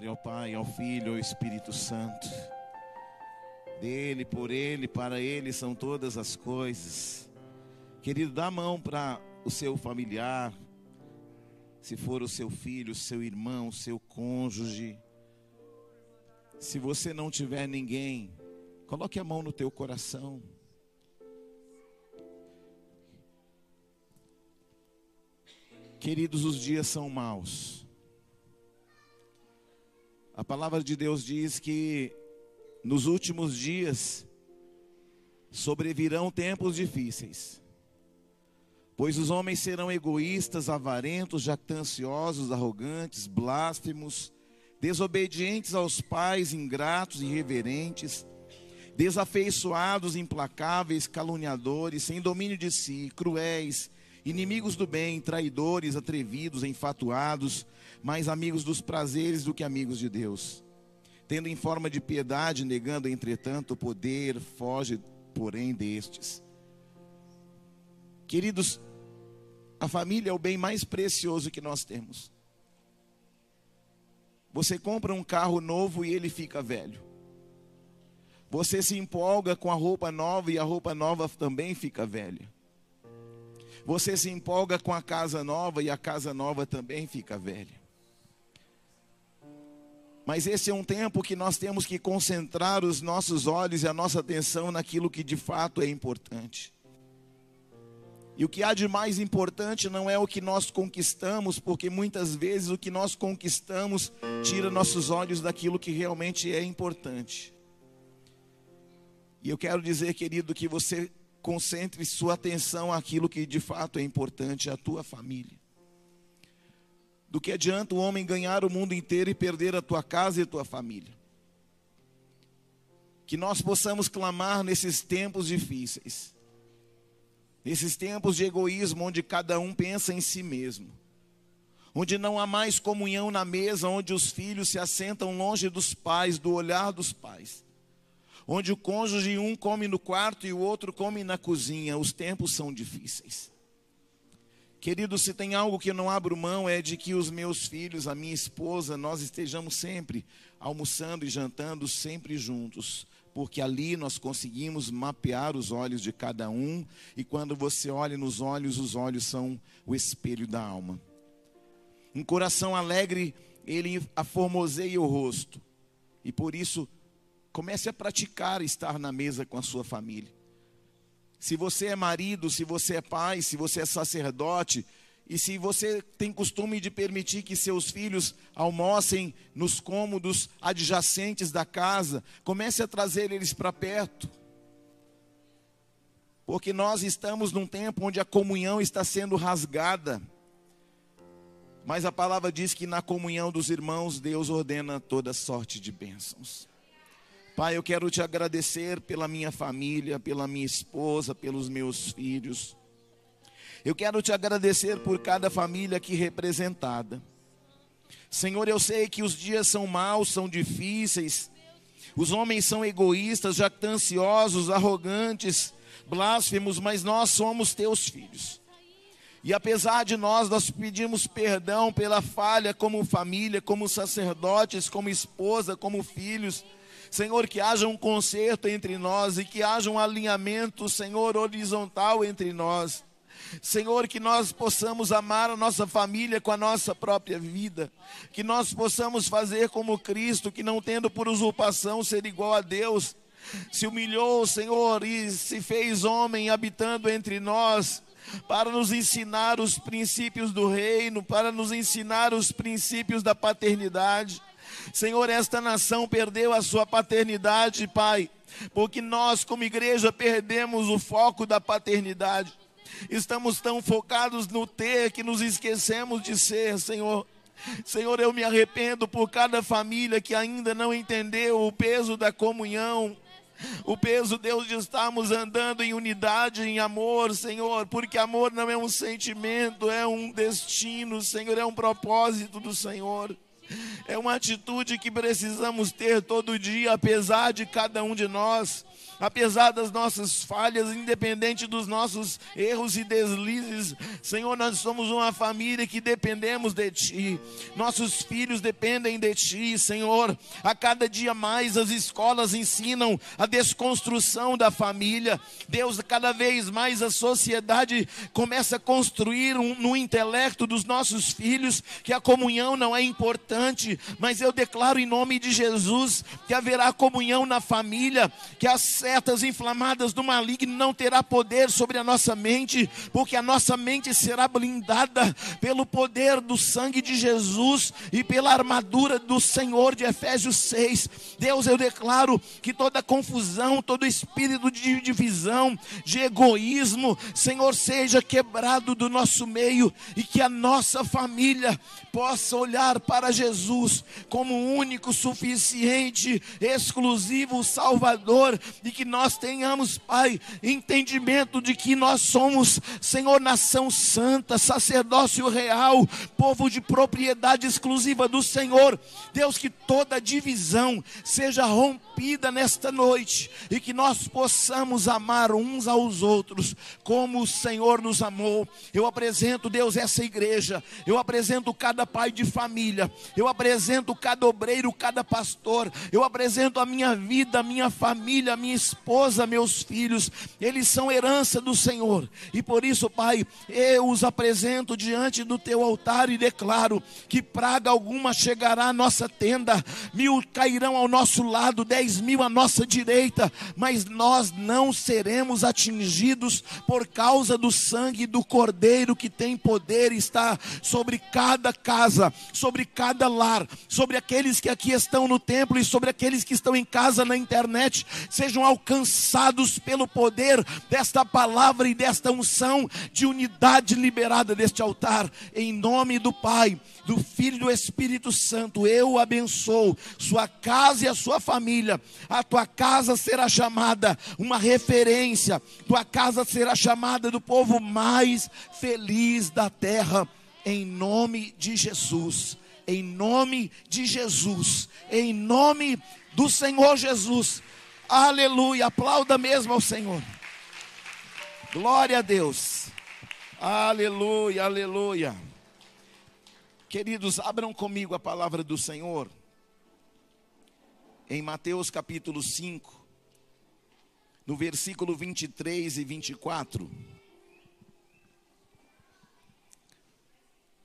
Glória ao Pai, ao Filho, ao Espírito Santo. Dele, por Ele, para Ele são todas as coisas. Querido, dá a mão para o seu familiar, se for o seu filho, o seu irmão, o seu cônjuge. Se você não tiver ninguém, coloque a mão no teu coração. Queridos, os dias são maus. A palavra de Deus diz que nos últimos dias sobrevirão tempos difíceis. Pois os homens serão egoístas, avarentos, jactanciosos, arrogantes, blasfemos, desobedientes aos pais, ingratos, irreverentes, desafeiçoados, implacáveis, caluniadores, sem domínio de si, cruéis, inimigos do bem, traidores, atrevidos, enfatuados, mais amigos dos prazeres do que amigos de Deus. Tendo em forma de piedade, negando, entretanto, o poder, foge, porém, destes. Queridos, a família é o bem mais precioso que nós temos. Você compra um carro novo e ele fica velho. Você se empolga com a roupa nova e a roupa nova também fica velha. Você se empolga com a casa nova e a casa nova também fica velha. Mas esse é um tempo que nós temos que concentrar os nossos olhos e a nossa atenção naquilo que de fato é importante. E o que há de mais importante não é o que nós conquistamos, porque muitas vezes o que nós conquistamos tira nossos olhos daquilo que realmente é importante. E eu quero dizer, querido, que você concentre sua atenção àquilo que de fato é importante, a tua família. Do que adianta o homem ganhar o mundo inteiro e perder a tua casa e a tua família? Que nós possamos clamar nesses tempos difíceis, nesses tempos de egoísmo, onde cada um pensa em si mesmo, onde não há mais comunhão na mesa, onde os filhos se assentam longe dos pais, do olhar dos pais, onde o cônjuge um come no quarto e o outro come na cozinha. Os tempos são difíceis. Querido, se tem algo que eu não abro mão é de que os meus filhos, a minha esposa, nós estejamos sempre almoçando e jantando sempre juntos, porque ali nós conseguimos mapear os olhos de cada um, e quando você olha nos olhos, os olhos são o espelho da alma. Um coração alegre, ele aformoseia o rosto, e por isso comece a praticar estar na mesa com a sua família. Se você é marido, se você é pai, se você é sacerdote, e se você tem costume de permitir que seus filhos almocem nos cômodos adjacentes da casa, comece a trazer eles para perto. Porque nós estamos num tempo onde a comunhão está sendo rasgada. Mas a palavra diz que na comunhão dos irmãos, Deus ordena toda sorte de bênçãos. Pai, eu quero te agradecer pela minha família, pela minha esposa, pelos meus filhos. Eu quero te agradecer por cada família aqui representada. Senhor, eu sei que os dias são maus, são difíceis. Os homens são egoístas, jactanciosos, arrogantes, blasfemos, mas nós somos teus filhos. E apesar de nós, nós pedimos perdão pela falha como família, como sacerdotes, como esposa, como filhos Senhor, que haja um conserto entre nós e que haja um alinhamento, Senhor, horizontal entre nós. Senhor, que nós possamos amar a nossa família com a nossa própria vida, que nós possamos fazer como Cristo, que não tendo por usurpação ser igual a Deus, se humilhou, Senhor, e se fez homem habitando entre nós, para nos ensinar os princípios do reino, para nos ensinar os princípios da paternidade. Senhor, esta nação perdeu a sua paternidade, Pai, porque nós, como igreja, perdemos o foco da paternidade. Estamos tão focados no ter que nos esquecemos de ser, Senhor. Senhor, eu me arrependo por cada família que ainda não entendeu o peso da comunhão, o peso, Deus, de estarmos andando em unidade, em amor, Senhor, porque amor não é um sentimento, é um destino, Senhor, é um propósito do Senhor. É uma atitude que precisamos ter todo dia, apesar de cada um de nós apesar das nossas falhas, independente dos nossos erros e deslizes. Senhor, nós somos uma família que dependemos de Ti. Nossos filhos dependem de Ti, Senhor. A cada dia mais as escolas ensinam a desconstrução da família. Deus, cada vez mais a sociedade começa a construir um, no intelecto dos nossos filhos que a comunhão não é importante, mas eu declaro em nome de Jesus que haverá comunhão na família, que a setas inflamadas do maligno não terá poder sobre a nossa mente, porque a nossa mente será blindada pelo poder do sangue de Jesus e pela armadura do Senhor de Efésios 6. Deus, eu declaro que toda confusão, todo espírito de divisão, de egoísmo, Senhor, seja quebrado do nosso meio e que a nossa família possa olhar para Jesus como único, suficiente, exclusivo Salvador e que que nós tenhamos, Pai, entendimento de que nós somos, Senhor, nação santa, sacerdócio real, povo de propriedade exclusiva do Senhor. Deus, que toda divisão seja rompida nesta noite e que nós possamos amar uns aos outros como o Senhor nos amou. Eu apresento, Deus, essa igreja, eu apresento cada pai de família, eu apresento cada obreiro, cada pastor, eu apresento a minha vida, a minha família, a minha esposa, meus filhos, eles são herança do Senhor. E por isso, Pai, eu os apresento diante do teu altar e declaro que praga alguma chegará à nossa tenda, mil cairão ao nosso lado, dez mil à nossa direita, mas nós não seremos atingidos por causa do sangue do Cordeiro que tem poder e está sobre cada casa, sobre cada lar, sobre aqueles que aqui estão no templo e sobre aqueles que estão em casa na internet, sejam alcançados pelo poder desta palavra e desta unção de unidade liberada deste altar, em nome do Pai, do Filho e do Espírito Santo, eu abençoo sua casa e a sua família. A tua casa será chamada uma referência, tua casa será chamada do povo mais feliz da terra, em nome de Jesus. Em nome de Jesus, em nome do Senhor Jesus. Aleluia. Aplauda mesmo ao Senhor. Glória a Deus. Aleluia, aleluia. Queridos, abram comigo a palavra do Senhor. Em Mateus capítulo 5, no versículo 23 e 24.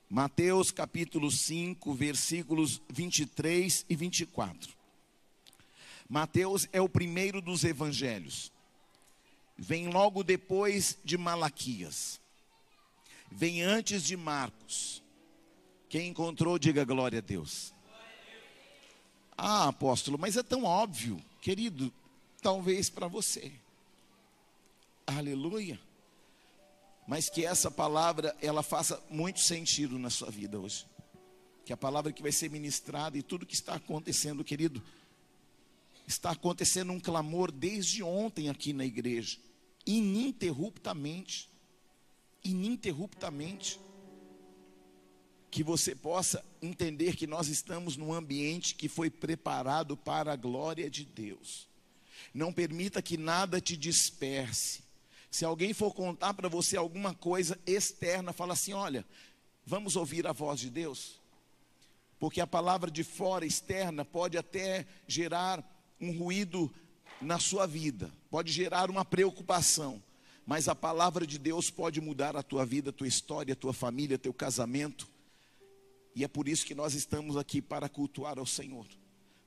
Mateus capítulo 5, versículos 23 e 24. Mateus é o primeiro dos evangelhos. Vem logo depois de Malaquias. Vem antes de Marcos. Quem encontrou, diga glória a Deus. Ah, apóstolo, mas é tão óbvio, querido, talvez para você. Aleluia. Mas que essa palavra ela faça muito sentido na sua vida hoje. Que a palavra que vai ser ministrada e tudo que está acontecendo, querido, Está acontecendo um clamor desde ontem aqui na igreja, ininterruptamente. Ininterruptamente. Que você possa entender que nós estamos num ambiente que foi preparado para a glória de Deus. Não permita que nada te disperse. Se alguém for contar para você alguma coisa externa, fala assim: olha, vamos ouvir a voz de Deus. Porque a palavra de fora, externa, pode até gerar um ruído na sua vida, pode gerar uma preocupação, mas a palavra de Deus pode mudar a tua vida, a tua história, a tua família, teu casamento. E é por isso que nós estamos aqui para cultuar ao Senhor.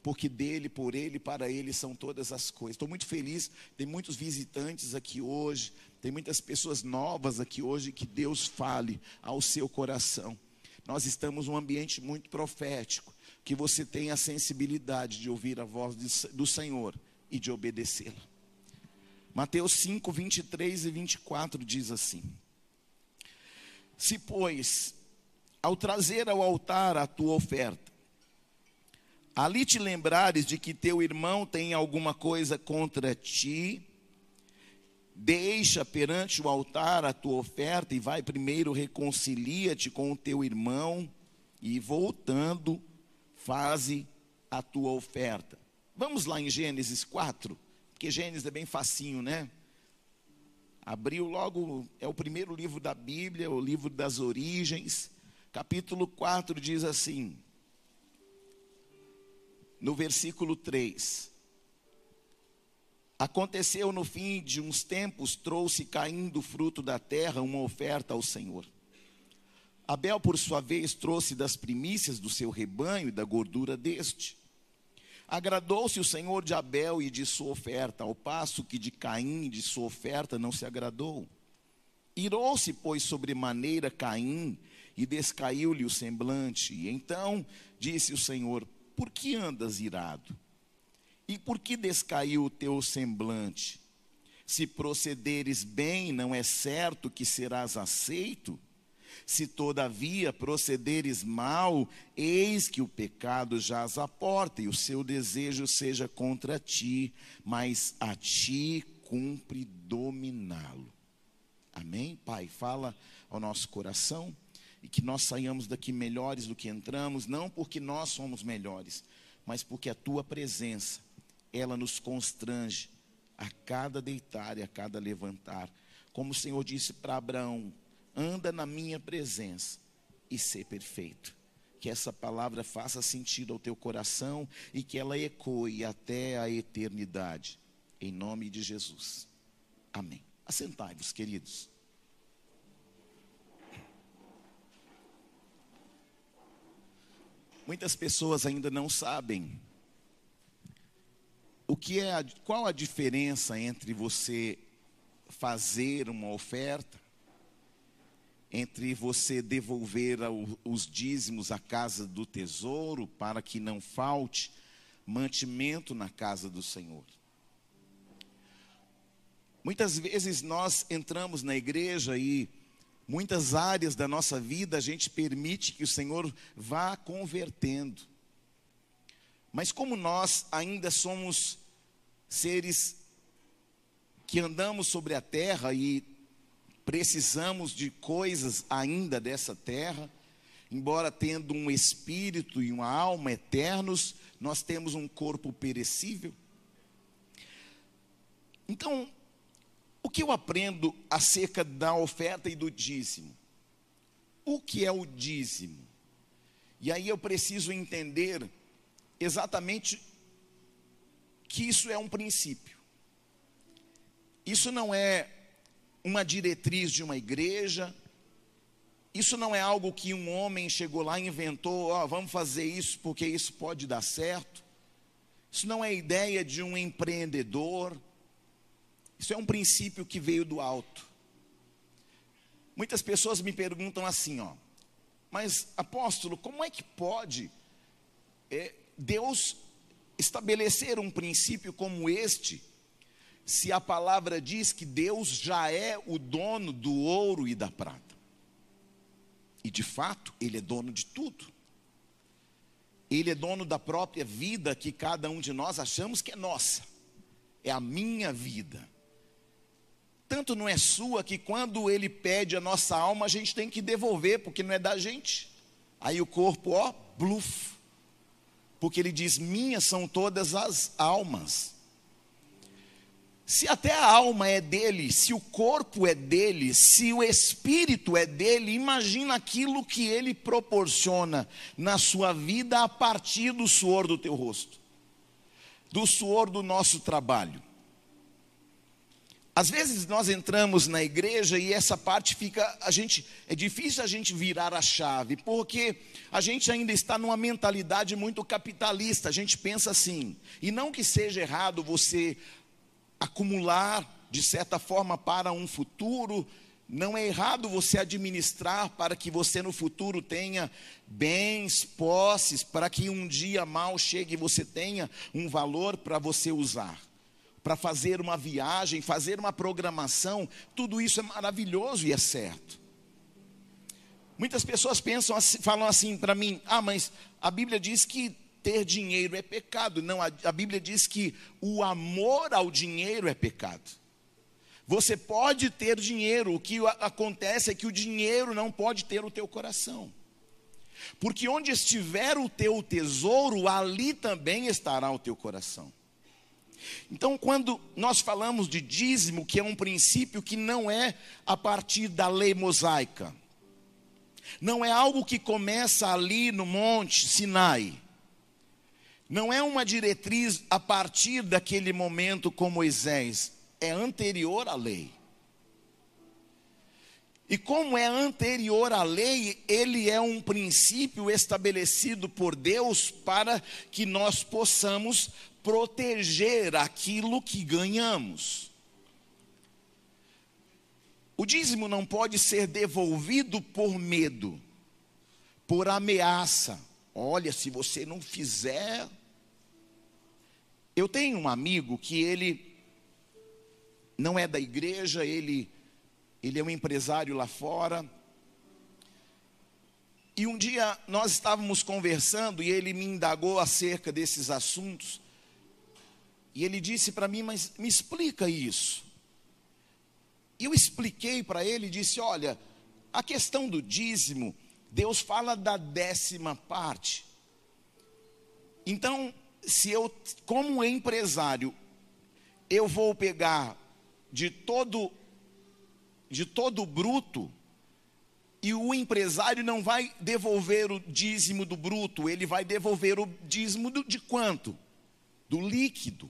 Porque dele, por ele, para ele são todas as coisas. Estou muito feliz, tem muitos visitantes aqui hoje, tem muitas pessoas novas aqui hoje que Deus fale ao seu coração. Nós estamos num ambiente muito profético que você tenha a sensibilidade de ouvir a voz do Senhor e de obedecê-la. Mateus 5, 23 e 24 diz assim: Se, pois, ao trazer ao altar a tua oferta, ali te lembrares de que teu irmão tem alguma coisa contra ti, deixa perante o altar a tua oferta e vai primeiro reconcilia-te com o teu irmão, e voltando, faze a tua oferta. Vamos lá em Gênesis 4, porque Gênesis é bem facinho, né? Abriu logo, é o primeiro livro da Bíblia, o livro das origens. Capítulo 4 diz assim: no versículo 3. Aconteceu no fim de uns tempos, trouxe Caim do fruto da terra uma oferta ao Senhor. Abel, por sua vez, trouxe das primícias do seu rebanho e da gordura deste. Agradou-se o Senhor de Abel e de sua oferta, ao passo que de Caim e de sua oferta não se agradou. Irou-se, pois, sobremaneira Caim e descaiu-lhe o semblante. E então disse o Senhor: por que andas irado? E por que descaiu o teu semblante? Se procederes bem, não é certo que serás aceito? Se todavia procederes mal, eis que o pecado jaz à porta, e o seu desejo seja contra ti, mas a ti cumpre dominá-lo. Amém? Pai, fala ao nosso coração e que nós saiamos daqui melhores do que entramos, não porque nós somos melhores, mas porque a tua presença, ela nos constrange a cada deitar e a cada levantar. Como o Senhor disse para Abraão: anda na minha presença e ser perfeito. Que essa palavra faça sentido ao teu coração e que ela ecoe até a eternidade. Em nome de Jesus. Amém. Assentai-vos, queridos. Muitas pessoas ainda não sabem o que é, qual a diferença entre você fazer uma oferta, entre você devolver os dízimos à casa do tesouro para que não falte mantimento na casa do Senhor. Muitas vezes nós entramos na igreja e Muitas áreas da nossa vida a gente permite que o Senhor vá convertendo. Mas como nós ainda somos seres que andamos sobre a terra e precisamos de coisas ainda dessa terra, embora tendo um espírito e uma alma eternos, nós temos um corpo perecível. Então, o que eu aprendo acerca da oferta e do dízimo? O que é o dízimo? E aí eu preciso entender exatamente que isso é um princípio. Isso não é uma diretriz de uma igreja, isso não é algo que um homem chegou lá e inventou, ó, oh, vamos fazer isso porque isso pode dar certo. Isso não é ideia de um empreendedor, isso é um princípio que veio do alto. Muitas pessoas me perguntam assim, ó, mas apóstolo, como é que pode é, Deus estabelecer um princípio como este, se a palavra diz que Deus já é o dono do ouro e da prata? E de fato, Ele é dono de tudo. Ele é dono da própria vida que cada um de nós achamos que é nossa, é a minha vida tanto não é sua que quando ele pede a nossa alma, a gente tem que devolver, porque não é da gente. Aí o corpo, ó, bluf. Porque ele diz: Minhas são todas as almas. Se até a alma é dele, se o corpo é dele, se o espírito é dele, imagina aquilo que ele proporciona na sua vida a partir do suor do teu rosto, do suor do nosso trabalho. Às vezes nós entramos na igreja e essa parte fica, a gente, é difícil a gente virar a chave, porque a gente ainda está numa mentalidade muito capitalista. A gente pensa assim, e não que seja errado você acumular de certa forma para um futuro, não é errado você administrar para que você no futuro tenha bens, posses, para que um dia mal chegue e você tenha um valor para você usar para fazer uma viagem, fazer uma programação, tudo isso é maravilhoso e é certo. Muitas pessoas pensam assim, falam assim para mim: "Ah, mas a Bíblia diz que ter dinheiro é pecado". Não, a, a Bíblia diz que o amor ao dinheiro é pecado. Você pode ter dinheiro, o que acontece é que o dinheiro não pode ter o teu coração. Porque onde estiver o teu tesouro, ali também estará o teu coração. Então, quando nós falamos de dízimo, que é um princípio que não é a partir da lei mosaica, não é algo que começa ali no Monte Sinai, não é uma diretriz a partir daquele momento com Moisés, é anterior à lei. E como é anterior à lei, ele é um princípio estabelecido por Deus para que nós possamos proteger aquilo que ganhamos. O dízimo não pode ser devolvido por medo, por ameaça. Olha, se você não fizer. Eu tenho um amigo que ele não é da igreja, ele ele é um empresário lá fora. E um dia nós estávamos conversando e ele me indagou acerca desses assuntos. E ele disse para mim: Mas me explica isso. E eu expliquei para ele e disse: Olha, a questão do dízimo, Deus fala da décima parte. Então, se eu, como empresário, eu vou pegar de todo de todo bruto, e o empresário não vai devolver o dízimo do bruto, ele vai devolver o dízimo do, de quanto? Do líquido.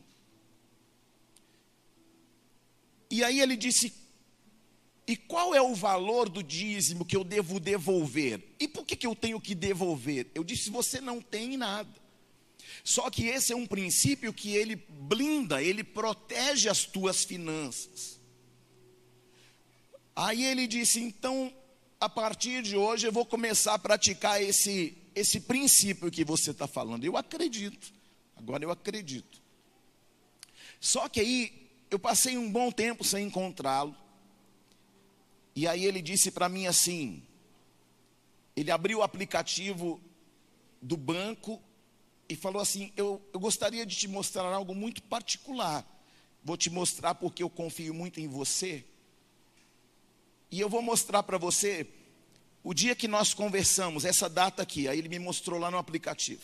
E aí ele disse: E qual é o valor do dízimo que eu devo devolver? E por que, que eu tenho que devolver? Eu disse: Você não tem nada. Só que esse é um princípio que ele blinda, ele protege as tuas finanças. Aí ele disse: então, a partir de hoje eu vou começar a praticar esse, esse princípio que você está falando. Eu acredito, agora eu acredito. Só que aí eu passei um bom tempo sem encontrá-lo. E aí ele disse para mim assim: ele abriu o aplicativo do banco e falou assim: eu, eu gostaria de te mostrar algo muito particular. Vou te mostrar porque eu confio muito em você. E eu vou mostrar para você o dia que nós conversamos, essa data aqui. Aí ele me mostrou lá no aplicativo.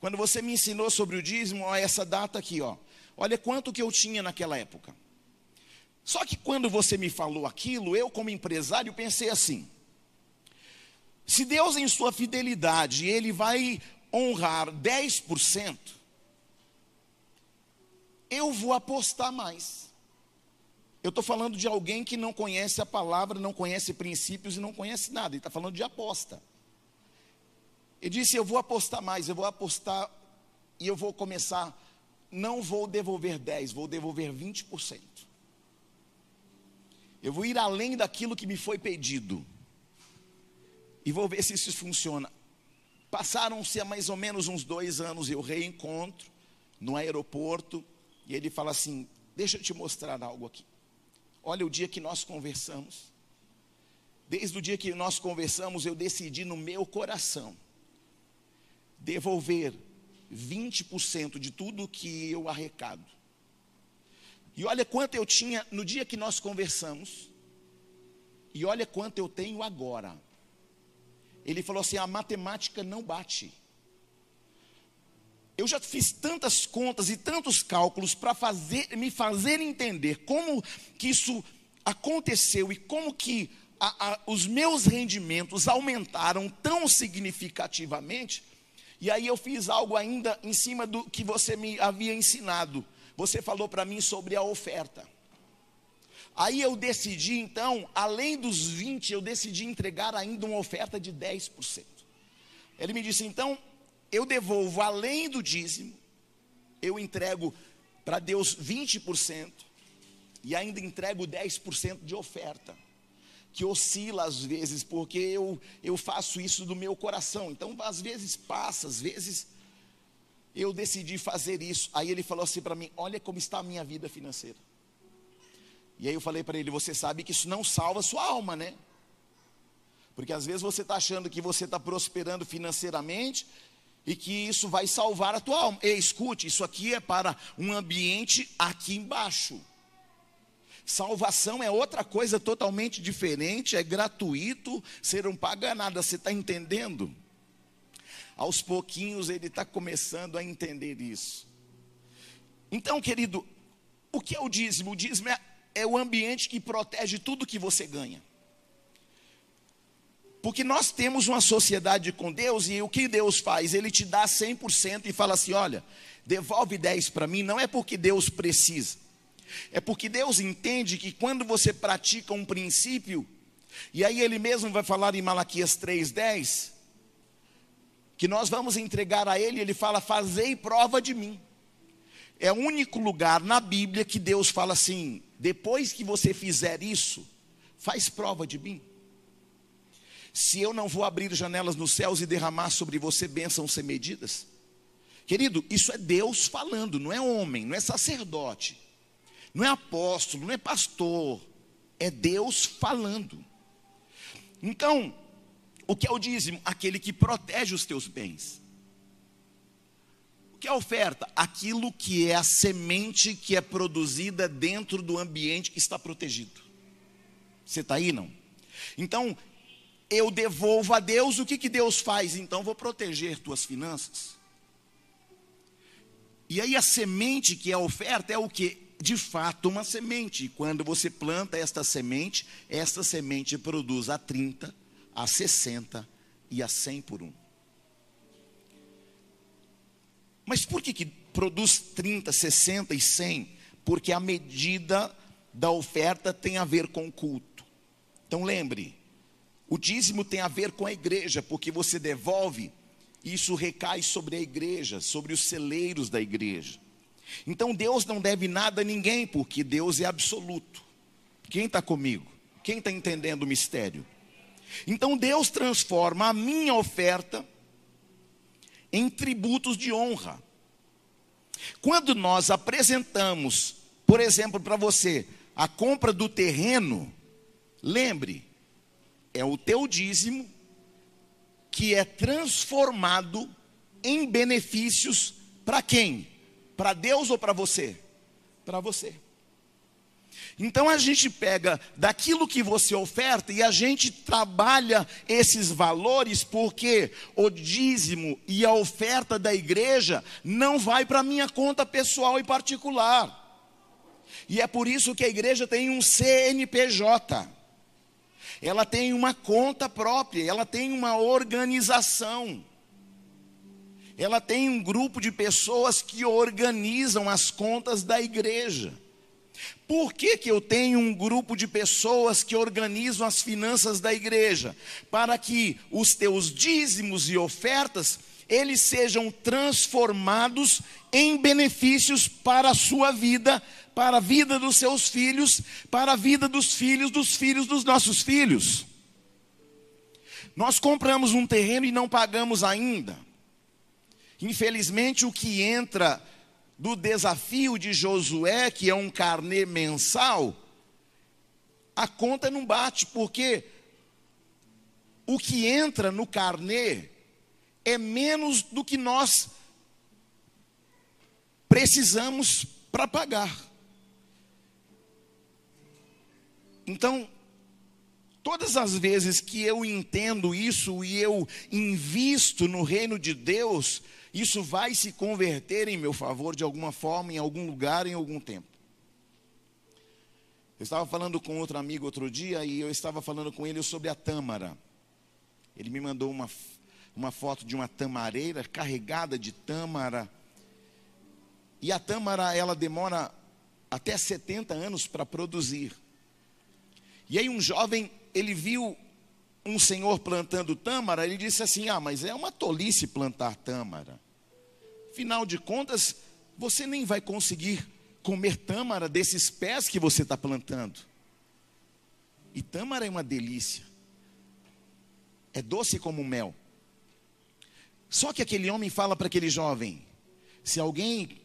Quando você me ensinou sobre o dízimo, ó, essa data aqui, ó. Olha quanto que eu tinha naquela época. Só que quando você me falou aquilo, eu como empresário pensei assim: se Deus em sua fidelidade, ele vai honrar 10%, eu vou apostar mais. Eu estou falando de alguém que não conhece a palavra, não conhece princípios e não conhece nada. Ele está falando de aposta. Ele disse: Eu vou apostar mais, eu vou apostar e eu vou começar. Não vou devolver 10, vou devolver 20%. Eu vou ir além daquilo que me foi pedido. E vou ver se isso funciona. Passaram-se mais ou menos uns dois anos, eu reencontro no aeroporto, e ele fala assim: Deixa eu te mostrar algo aqui. Olha o dia que nós conversamos. Desde o dia que nós conversamos, eu decidi no meu coração devolver 20% de tudo que eu arrecado. E olha quanto eu tinha no dia que nós conversamos. E olha quanto eu tenho agora. Ele falou assim: a matemática não bate. Eu já fiz tantas contas e tantos cálculos para fazer, me fazer entender como que isso aconteceu e como que a, a, os meus rendimentos aumentaram tão significativamente. E aí eu fiz algo ainda em cima do que você me havia ensinado. Você falou para mim sobre a oferta. Aí eu decidi, então, além dos 20, eu decidi entregar ainda uma oferta de 10%. Ele me disse, então, eu devolvo além do dízimo, eu entrego para Deus 20% e ainda entrego 10% de oferta, que oscila às vezes, porque eu, eu faço isso do meu coração. Então, às vezes passa, às vezes eu decidi fazer isso. Aí ele falou assim para mim: Olha como está a minha vida financeira. E aí eu falei para ele: Você sabe que isso não salva sua alma, né? Porque às vezes você está achando que você está prosperando financeiramente e que isso vai salvar a tua alma. E escute, isso aqui é para um ambiente aqui embaixo. Salvação é outra coisa totalmente diferente, é gratuito, você não paga nada, você está entendendo? Aos pouquinhos ele está começando a entender isso. Então, querido, o que é o dízimo? O dízimo é, é o ambiente que protege tudo que você ganha. Porque nós temos uma sociedade com Deus e o que Deus faz? Ele te dá 100% e fala assim: olha, devolve 10 para mim, não é porque Deus precisa, é porque Deus entende que quando você pratica um princípio, e aí ele mesmo vai falar em Malaquias 3,10, que nós vamos entregar a ele, ele fala: fazei prova de mim. É o único lugar na Bíblia que Deus fala assim: depois que você fizer isso, faz prova de mim. Se eu não vou abrir janelas nos céus e derramar sobre você bênçãos sem medidas. Querido, isso é Deus falando, não é homem, não é sacerdote, não é apóstolo, não é pastor, é Deus falando. Então, o que é o dízimo? Aquele que protege os teus bens. Que é oferta? Aquilo que é a semente que é produzida dentro do ambiente que está protegido. Você está aí, não? Então, eu devolvo a Deus, o que, que Deus faz? Então vou proteger tuas finanças. E aí a semente que é oferta é o que? De fato, uma semente. Quando você planta esta semente, esta semente produz a 30, a 60 e a 100 por um. Mas por que, que produz 30, 60 e 100? Porque a medida da oferta tem a ver com o culto. Então lembre, o dízimo tem a ver com a igreja, porque você devolve, isso recai sobre a igreja, sobre os celeiros da igreja. Então Deus não deve nada a ninguém, porque Deus é absoluto. Quem está comigo? Quem está entendendo o mistério? Então Deus transforma a minha oferta em tributos de honra. Quando nós apresentamos, por exemplo, para você, a compra do terreno, lembre, é o teu dízimo que é transformado em benefícios para quem? Para Deus ou para você? Para você. Então a gente pega daquilo que você oferta e a gente trabalha esses valores, porque o dízimo e a oferta da igreja não vai para minha conta pessoal e particular. E é por isso que a igreja tem um CNPJ ela tem uma conta própria, ela tem uma organização. Ela tem um grupo de pessoas que organizam as contas da igreja. Por que, que eu tenho um grupo de pessoas que organizam as finanças da igreja? Para que os teus dízimos e ofertas, eles sejam transformados em benefícios para a sua vida para a vida dos seus filhos, para a vida dos filhos dos filhos dos nossos filhos. Nós compramos um terreno e não pagamos ainda. Infelizmente, o que entra do desafio de Josué, que é um carnê mensal, a conta não bate, porque o que entra no carnê é menos do que nós precisamos para pagar. Então, todas as vezes que eu entendo isso e eu invisto no reino de Deus, isso vai se converter em meu favor de alguma forma, em algum lugar, em algum tempo. Eu estava falando com outro amigo outro dia e eu estava falando com ele sobre a tâmara. Ele me mandou uma, uma foto de uma tamareira carregada de tâmara. E a tâmara, ela demora até 70 anos para produzir. E aí um jovem, ele viu um senhor plantando tâmara, ele disse assim: "Ah, mas é uma tolice plantar tâmara. Afinal de contas, você nem vai conseguir comer tâmara desses pés que você está plantando. E tâmara é uma delícia. É doce como mel. Só que aquele homem fala para aquele jovem: se alguém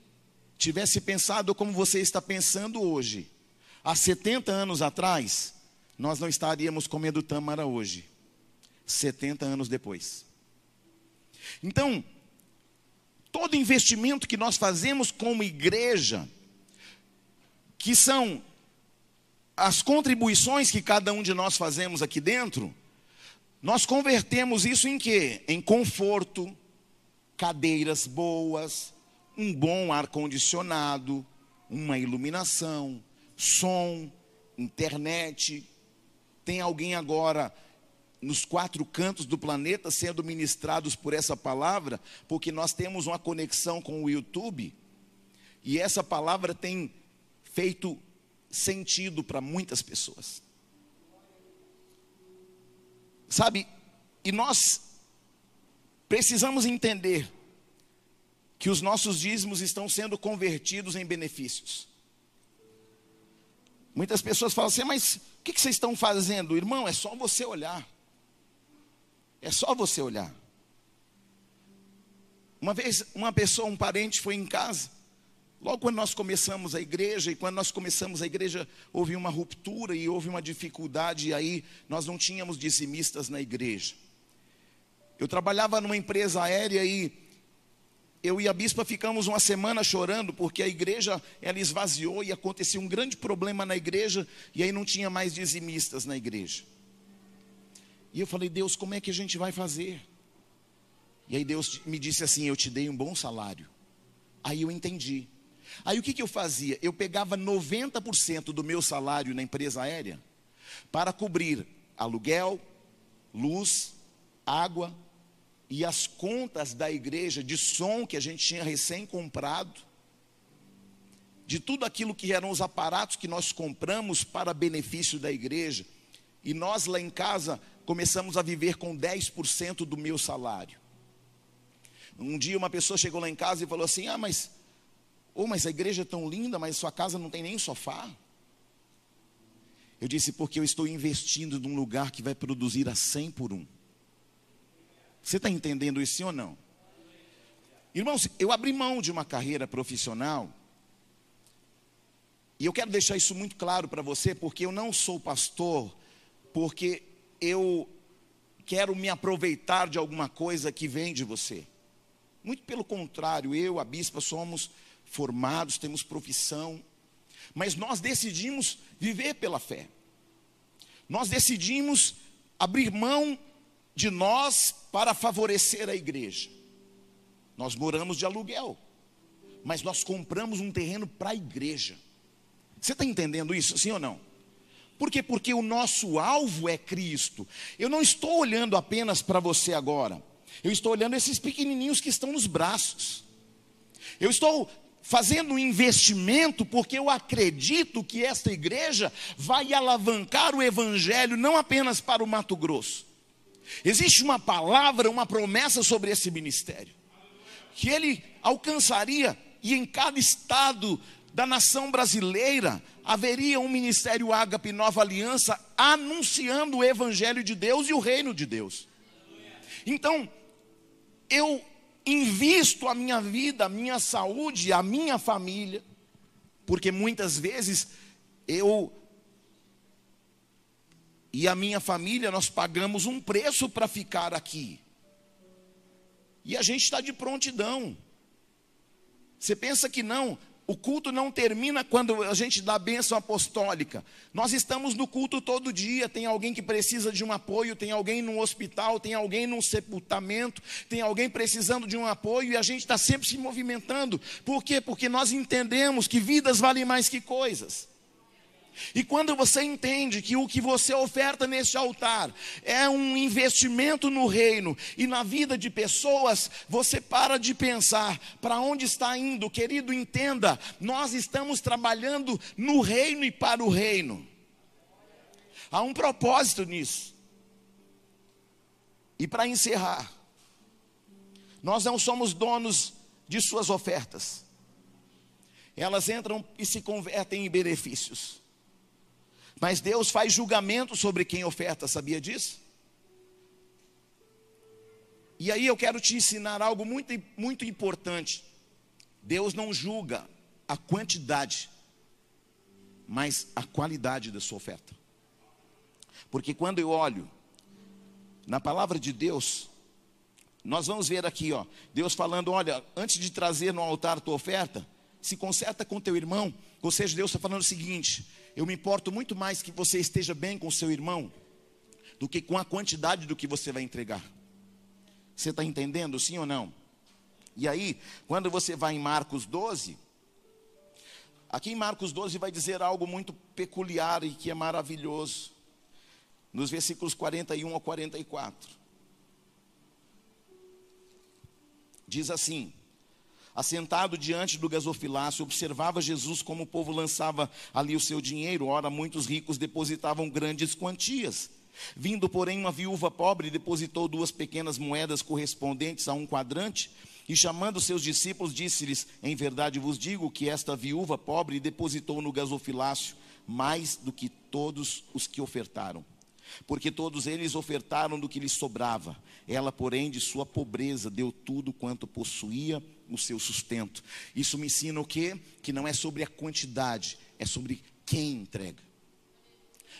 tivesse pensado como você está pensando hoje, há 70 anos atrás, nós não estaríamos comendo tâmara hoje, 70 anos depois. Então, todo investimento que nós fazemos como igreja, que são as contribuições que cada um de nós fazemos aqui dentro, nós convertemos isso em quê? Em conforto, cadeiras boas, um bom ar condicionado, uma iluminação, som, internet. Tem alguém agora nos quatro cantos do planeta sendo ministrados por essa palavra, porque nós temos uma conexão com o YouTube, e essa palavra tem feito sentido para muitas pessoas. Sabe, e nós precisamos entender que os nossos dízimos estão sendo convertidos em benefícios. Muitas pessoas falam assim, mas o que vocês estão fazendo? Irmão, é só você olhar. É só você olhar. Uma vez, uma pessoa, um parente foi em casa, logo quando nós começamos a igreja, e quando nós começamos a igreja, houve uma ruptura e houve uma dificuldade, e aí nós não tínhamos dizimistas na igreja. Eu trabalhava numa empresa aérea e eu e a bispa ficamos uma semana chorando porque a igreja ela esvaziou e acontecia um grande problema na igreja e aí não tinha mais dizimistas na igreja. E eu falei, Deus, como é que a gente vai fazer? E aí Deus me disse assim: Eu te dei um bom salário. Aí eu entendi. Aí o que, que eu fazia? Eu pegava 90% do meu salário na empresa aérea para cobrir aluguel, luz, água, e as contas da igreja de som que a gente tinha recém comprado, de tudo aquilo que eram os aparatos que nós compramos para benefício da igreja, e nós lá em casa começamos a viver com 10% do meu salário. Um dia uma pessoa chegou lá em casa e falou assim: Ah, mas, oh, mas a igreja é tão linda, mas sua casa não tem nem sofá. Eu disse, porque eu estou investindo num lugar que vai produzir a 100 por um. Você está entendendo isso ou não? Irmãos, eu abri mão de uma carreira profissional, e eu quero deixar isso muito claro para você, porque eu não sou pastor, porque eu quero me aproveitar de alguma coisa que vem de você. Muito pelo contrário, eu, a bispa, somos formados, temos profissão, mas nós decidimos viver pela fé. Nós decidimos abrir mão de nós para favorecer a igreja. Nós moramos de aluguel, mas nós compramos um terreno para a igreja. Você está entendendo isso, sim ou não? Por quê? Porque o nosso alvo é Cristo. Eu não estou olhando apenas para você agora. Eu estou olhando esses pequenininhos que estão nos braços. Eu estou fazendo um investimento porque eu acredito que esta igreja vai alavancar o evangelho não apenas para o Mato Grosso, Existe uma palavra, uma promessa sobre esse ministério, que ele alcançaria, e em cada estado da nação brasileira haveria um ministério Ágape Nova Aliança anunciando o evangelho de Deus e o reino de Deus. Então, eu invisto a minha vida, a minha saúde, a minha família, porque muitas vezes eu e a minha família, nós pagamos um preço para ficar aqui. E a gente está de prontidão. Você pensa que não, o culto não termina quando a gente dá a bênção apostólica. Nós estamos no culto todo dia. Tem alguém que precisa de um apoio, tem alguém no hospital, tem alguém num sepultamento, tem alguém precisando de um apoio e a gente está sempre se movimentando. Por quê? Porque nós entendemos que vidas valem mais que coisas. E quando você entende que o que você oferta neste altar é um investimento no reino e na vida de pessoas, você para de pensar para onde está indo, querido, entenda, nós estamos trabalhando no reino e para o reino. Há um propósito nisso. E para encerrar, nós não somos donos de suas ofertas. Elas entram e se convertem em benefícios. Mas Deus faz julgamento sobre quem oferta, sabia disso? E aí eu quero te ensinar algo muito, muito importante. Deus não julga a quantidade, mas a qualidade da sua oferta. Porque quando eu olho na palavra de Deus, nós vamos ver aqui, ó, Deus falando: olha, antes de trazer no altar tua oferta, se conserta com teu irmão, ou seja, Deus está falando o seguinte: eu me importo muito mais que você esteja bem com seu irmão do que com a quantidade do que você vai entregar. Você está entendendo, sim ou não? E aí, quando você vai em Marcos 12, aqui em Marcos 12 vai dizer algo muito peculiar e que é maravilhoso, nos versículos 41 a 44. Diz assim: Assentado diante do gasofilácio, observava Jesus como o povo lançava ali o seu dinheiro. Ora, muitos ricos depositavam grandes quantias. Vindo, porém, uma viúva pobre, depositou duas pequenas moedas correspondentes a um quadrante. E chamando seus discípulos, disse-lhes: Em verdade vos digo que esta viúva pobre depositou no gasofilácio mais do que todos os que ofertaram porque todos eles ofertaram do que lhes sobrava. Ela, porém, de sua pobreza, deu tudo quanto possuía o seu sustento. Isso me ensina o quê? Que não é sobre a quantidade, é sobre quem entrega.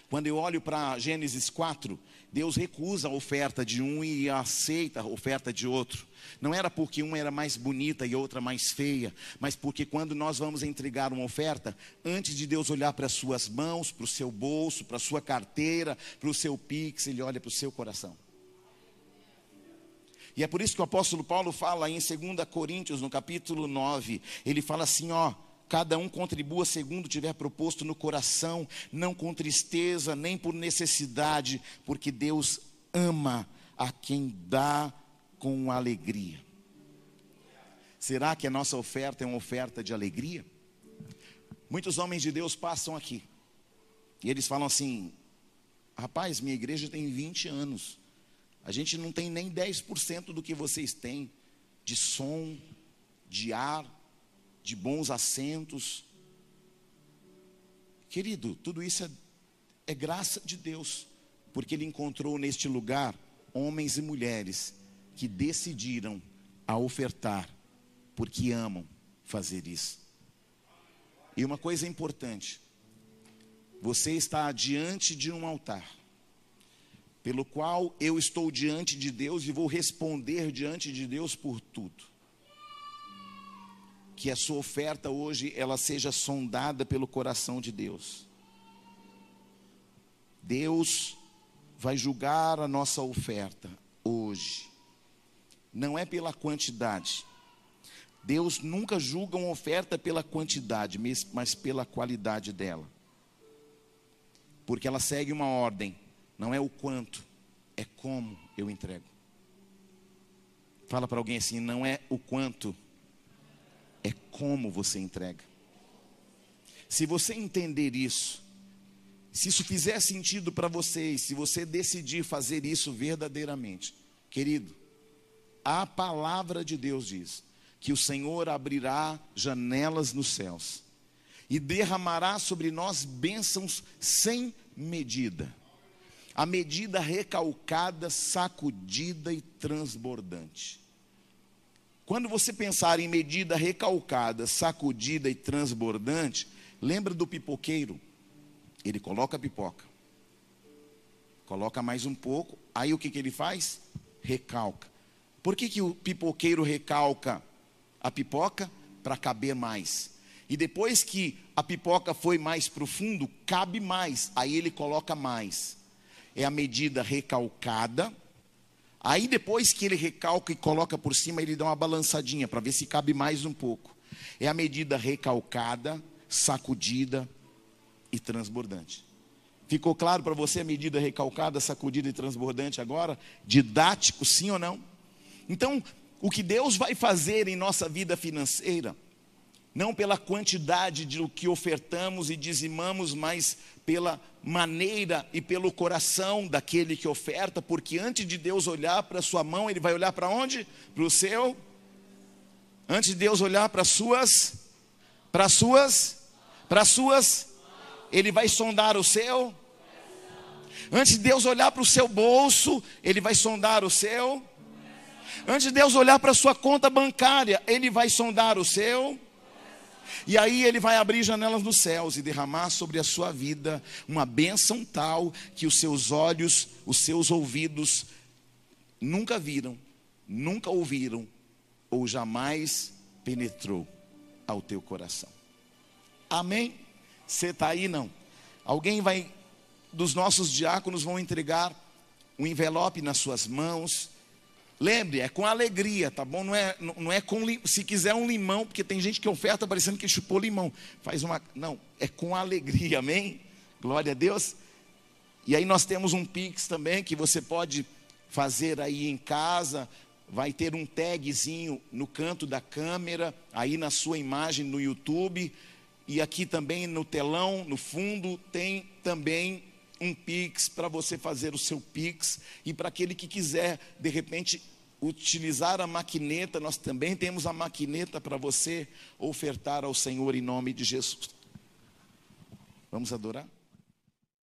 Quando eu olho para Gênesis 4, Deus recusa a oferta de um e aceita a oferta de outro. Não era porque uma era mais bonita e outra mais feia, mas porque quando nós vamos entregar uma oferta, antes de Deus olhar para as suas mãos, para o seu bolso, para a sua carteira, para o seu pix, ele olha para o seu coração. E é por isso que o apóstolo Paulo fala em 2 Coríntios, no capítulo 9, ele fala assim, ó, cada um contribua segundo tiver proposto no coração, não com tristeza, nem por necessidade, porque Deus ama a quem dá com alegria. Será que a nossa oferta é uma oferta de alegria? Muitos homens de Deus passam aqui e eles falam assim: rapaz, minha igreja tem 20 anos, a gente não tem nem 10% do que vocês têm de som, de ar, de bons assentos. Querido, tudo isso é, é graça de Deus, porque Ele encontrou neste lugar homens e mulheres que decidiram a ofertar, porque amam fazer isso. E uma coisa importante: você está diante de um altar pelo qual eu estou diante de Deus e vou responder diante de Deus por tudo. Que a sua oferta hoje ela seja sondada pelo coração de Deus. Deus vai julgar a nossa oferta hoje. Não é pela quantidade. Deus nunca julga uma oferta pela quantidade, mas pela qualidade dela. Porque ela segue uma ordem não é o quanto, é como eu entrego. Fala para alguém assim: não é o quanto, é como você entrega. Se você entender isso, se isso fizer sentido para você, e se você decidir fazer isso verdadeiramente, querido, a palavra de Deus diz que o Senhor abrirá janelas nos céus e derramará sobre nós bênçãos sem medida a medida recalcada, sacudida e transbordante. Quando você pensar em medida recalcada, sacudida e transbordante, lembra do pipoqueiro? Ele coloca a pipoca, coloca mais um pouco, aí o que, que ele faz? Recalca. Por que, que o pipoqueiro recalca a pipoca? Para caber mais. E depois que a pipoca foi mais profundo, cabe mais, aí ele coloca mais é a medida recalcada. Aí depois que ele recalca e coloca por cima, ele dá uma balançadinha para ver se cabe mais um pouco. É a medida recalcada, sacudida e transbordante. Ficou claro para você a medida recalcada, sacudida e transbordante agora? Didático, sim ou não? Então, o que Deus vai fazer em nossa vida financeira não pela quantidade de o que ofertamos e dizimamos, mas pela maneira e pelo coração daquele que oferta, porque antes de Deus olhar para sua mão, ele vai olhar para onde? Para o seu. Antes de Deus olhar para as suas, para as suas, para as suas, ele vai sondar o seu. Antes de Deus olhar para o seu bolso, ele vai sondar o seu. Antes de Deus olhar para sua conta bancária, ele vai sondar o seu. E aí ele vai abrir janelas nos céus e derramar sobre a sua vida uma bênção tal que os seus olhos, os seus ouvidos nunca viram, nunca ouviram ou jamais penetrou. ao teu coração. Amém? Você está aí não? Alguém vai, dos nossos diáconos vão entregar um envelope nas suas mãos. Lembre, é com alegria, tá bom? Não é, não é com, se quiser um limão, porque tem gente que oferta parecendo que chupou limão. Faz uma, não, é com alegria, amém? Glória a Deus. E aí nós temos um Pix também que você pode fazer aí em casa, vai ter um tagzinho no canto da câmera, aí na sua imagem no YouTube, e aqui também no telão, no fundo, tem também um Pix para você fazer o seu Pix, e para aquele que quiser, de repente, utilizar a maquineta, nós também temos a maquineta para você ofertar ao Senhor em nome de Jesus. Vamos adorar?